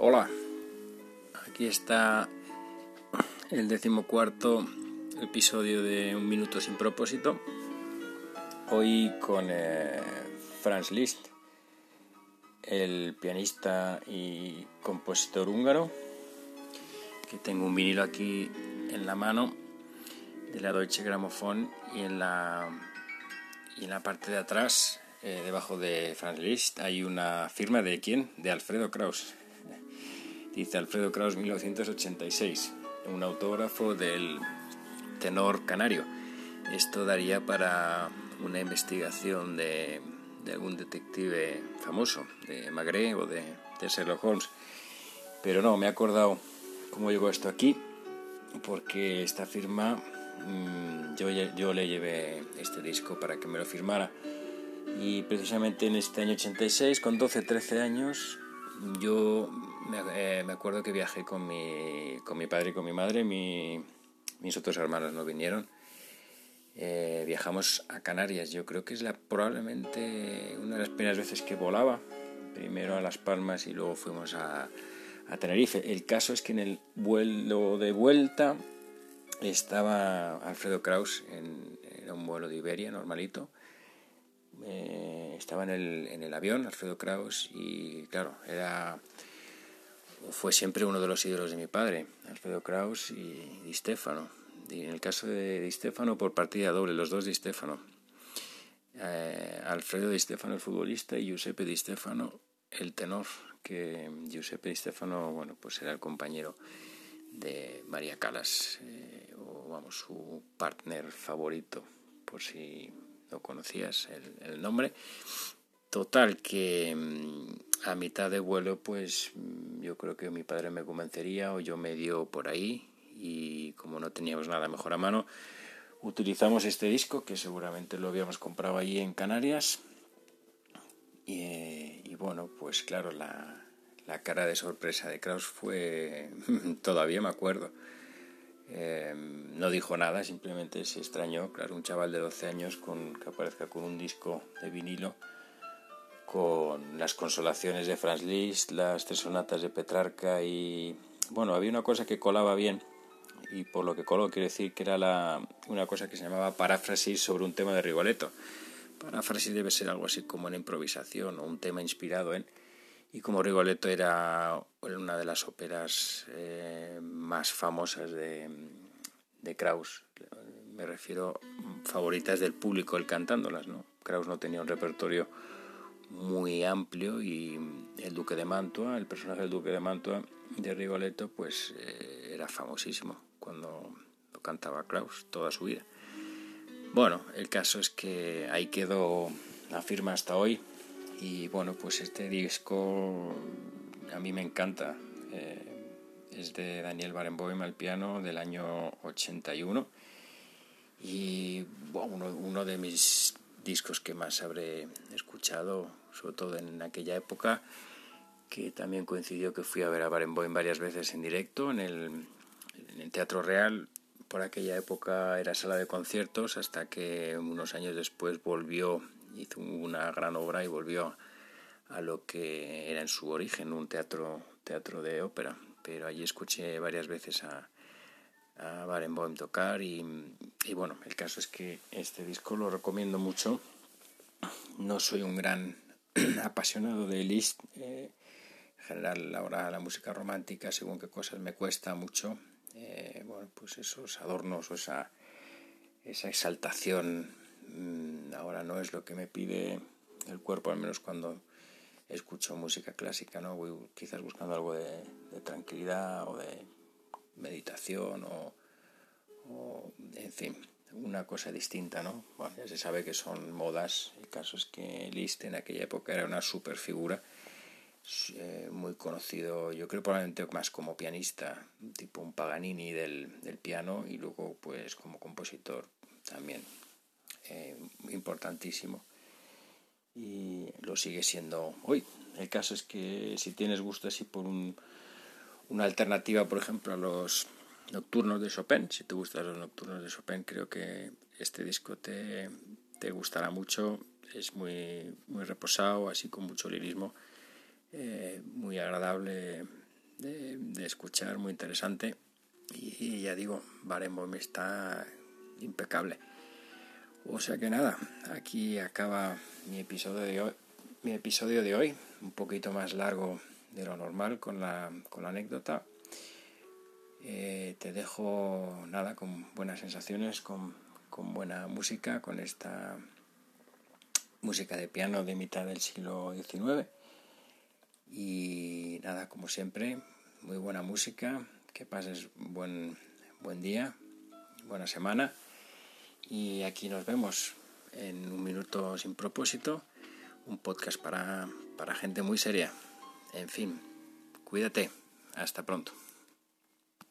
Hola, aquí está el decimocuarto episodio de Un Minuto Sin Propósito. Hoy con eh, Franz Liszt, el pianista y compositor húngaro, que tengo un vinilo aquí en la mano de la Deutsche Grammophon y en la, y en la parte de atrás, eh, debajo de Franz Liszt, hay una firma de quién? De Alfredo Kraus dice Alfredo Kraus 1986, un autógrafo del tenor canario. Esto daría para una investigación de, algún detective famoso, de Magre o de, Sherlock Holmes. Pero no, me he acordado cómo llegó esto aquí, porque esta firma, mm, yo, yo le llevé este disco para que me lo firmara. Y precisamente en este año 86, con 12-13 años, yo eh, me, acuerdo que viajé con mi, con mi padre y con mi madre, mi, mis otros hermanos no vinieron. Eh, viajamos a Canarias, yo creo que es la, probablemente una de las primeras veces que volaba, primero a Las Palmas y luego fuimos a, a Tenerife. El caso es que en el vuelo de vuelta estaba Alfredo Kraus, en, era un vuelo de Iberia normalito, eh, estaba en el, en el avión, Alfredo Kraus, y claro, era fue siempre uno de los ídolos de mi padre, Alfredo Kraus y Di Stefano. Y en el caso de Di Stefano, por partida doble, los dos Di Stefano. Eh, Alfredo Di Stefano, el futbolista, y Giuseppe Di Stefano, el tenor, que Giuseppe Di Stefano, bueno, pues era el compañero de María Calas, eh, o vamos, su partner favorito, por si no conocías el, nombre. Total, que mm, a mitad de vuelo, pues mm, yo creo que mi padre me convencería o yo me dio por ahí y como no teníamos nada mejor a mano, utilizamos este disco que seguramente lo habíamos comprado allí en Canarias. Y, bueno, pues claro, la, la cara de sorpresa de Kraus fue, todavía me acuerdo, eh, no dijo nada, simplemente se extrañó, claro, un chaval de 12 años con, que aparezca con un disco de vinilo con las consolaciones de Franz Liszt, las tres sonatas de Petrarca y bueno, había una cosa que colaba bien y por lo que coló quiere decir que era la, una cosa que se llamaba paráfrasis sobre un tema de Rigoletto. Paráfrasis debe ser algo así como una improvisación o un tema inspirado en... Y como Rigoletto era una de las óperas eh, más famosas de, de Kraus, me refiero favoritas del público, el cantándolas, ¿no? Kraus no tenía un repertorio muy amplio y el Duque de Mantua, el personaje del Duque de Mantua de Rigoletto, pues eh, era famosísimo cuando lo cantaba Kraus toda su vida. Bueno, el caso es que ahí quedó la firma hasta hoy y bueno, pues este disco a mí me encanta. Eh, es de Daniel Barenboim al piano del año 81 y bueno, uno, de mis discos que más habré escuchado, sobre todo en aquella época, que también coincidió que fui a ver a Barenboim varias veces en directo en el, en el Teatro Real. Por aquella época era sala de conciertos hasta que unos años después volvió hizo una gran obra y volvió a lo que era en su origen un teatro, teatro de ópera. Pero allí escuché varias veces a, a Barenboim tocar y, bueno, el caso es que este disco lo recomiendo mucho. No soy un gran apasionado de Liszt. Eh, en general, ahora la música romántica, según qué cosas me cuesta mucho. Eh, bueno, pues esos adornos o esa, esa exaltación Mm, ahora no es lo que me pide el cuerpo, al menos cuando escucho música clásica, ¿no? Voy quizás buscando algo de, tranquilidad o de meditación o, en fin, una cosa distinta, ¿no? Bueno, ya se sabe que son modas, el caso es que Liszt en aquella época era una super figura, eh, muy conocido, yo creo probablemente más como pianista, tipo un Paganini del, del piano y luego pues como compositor también eh, importantísimo y lo sigue siendo hoy. El caso es que si tienes gusto así por un, una alternativa, por ejemplo, a los nocturnos de Chopin, si te gustan los nocturnos de Chopin, creo que este disco te, te gustará mucho. Es muy, muy reposado, así con mucho lirismo, eh, muy agradable de, escuchar, muy interesante. Y, ya digo, Barenboim está impecable. O sea que nada, aquí acaba mi episodio de hoy, mi episodio de hoy, un poquito más largo de lo normal con la, con la anécdota. Eh, te dejo nada con buenas sensaciones, con, con buena música, con esta música de piano de mitad del siglo XIX. Y nada, como siempre, muy buena música, que pases buen, buen día, buena semana. Y aquí nos vemos en un minuto sin propósito, un podcast para, para gente muy seria. En fin, cuídate. Hasta pronto.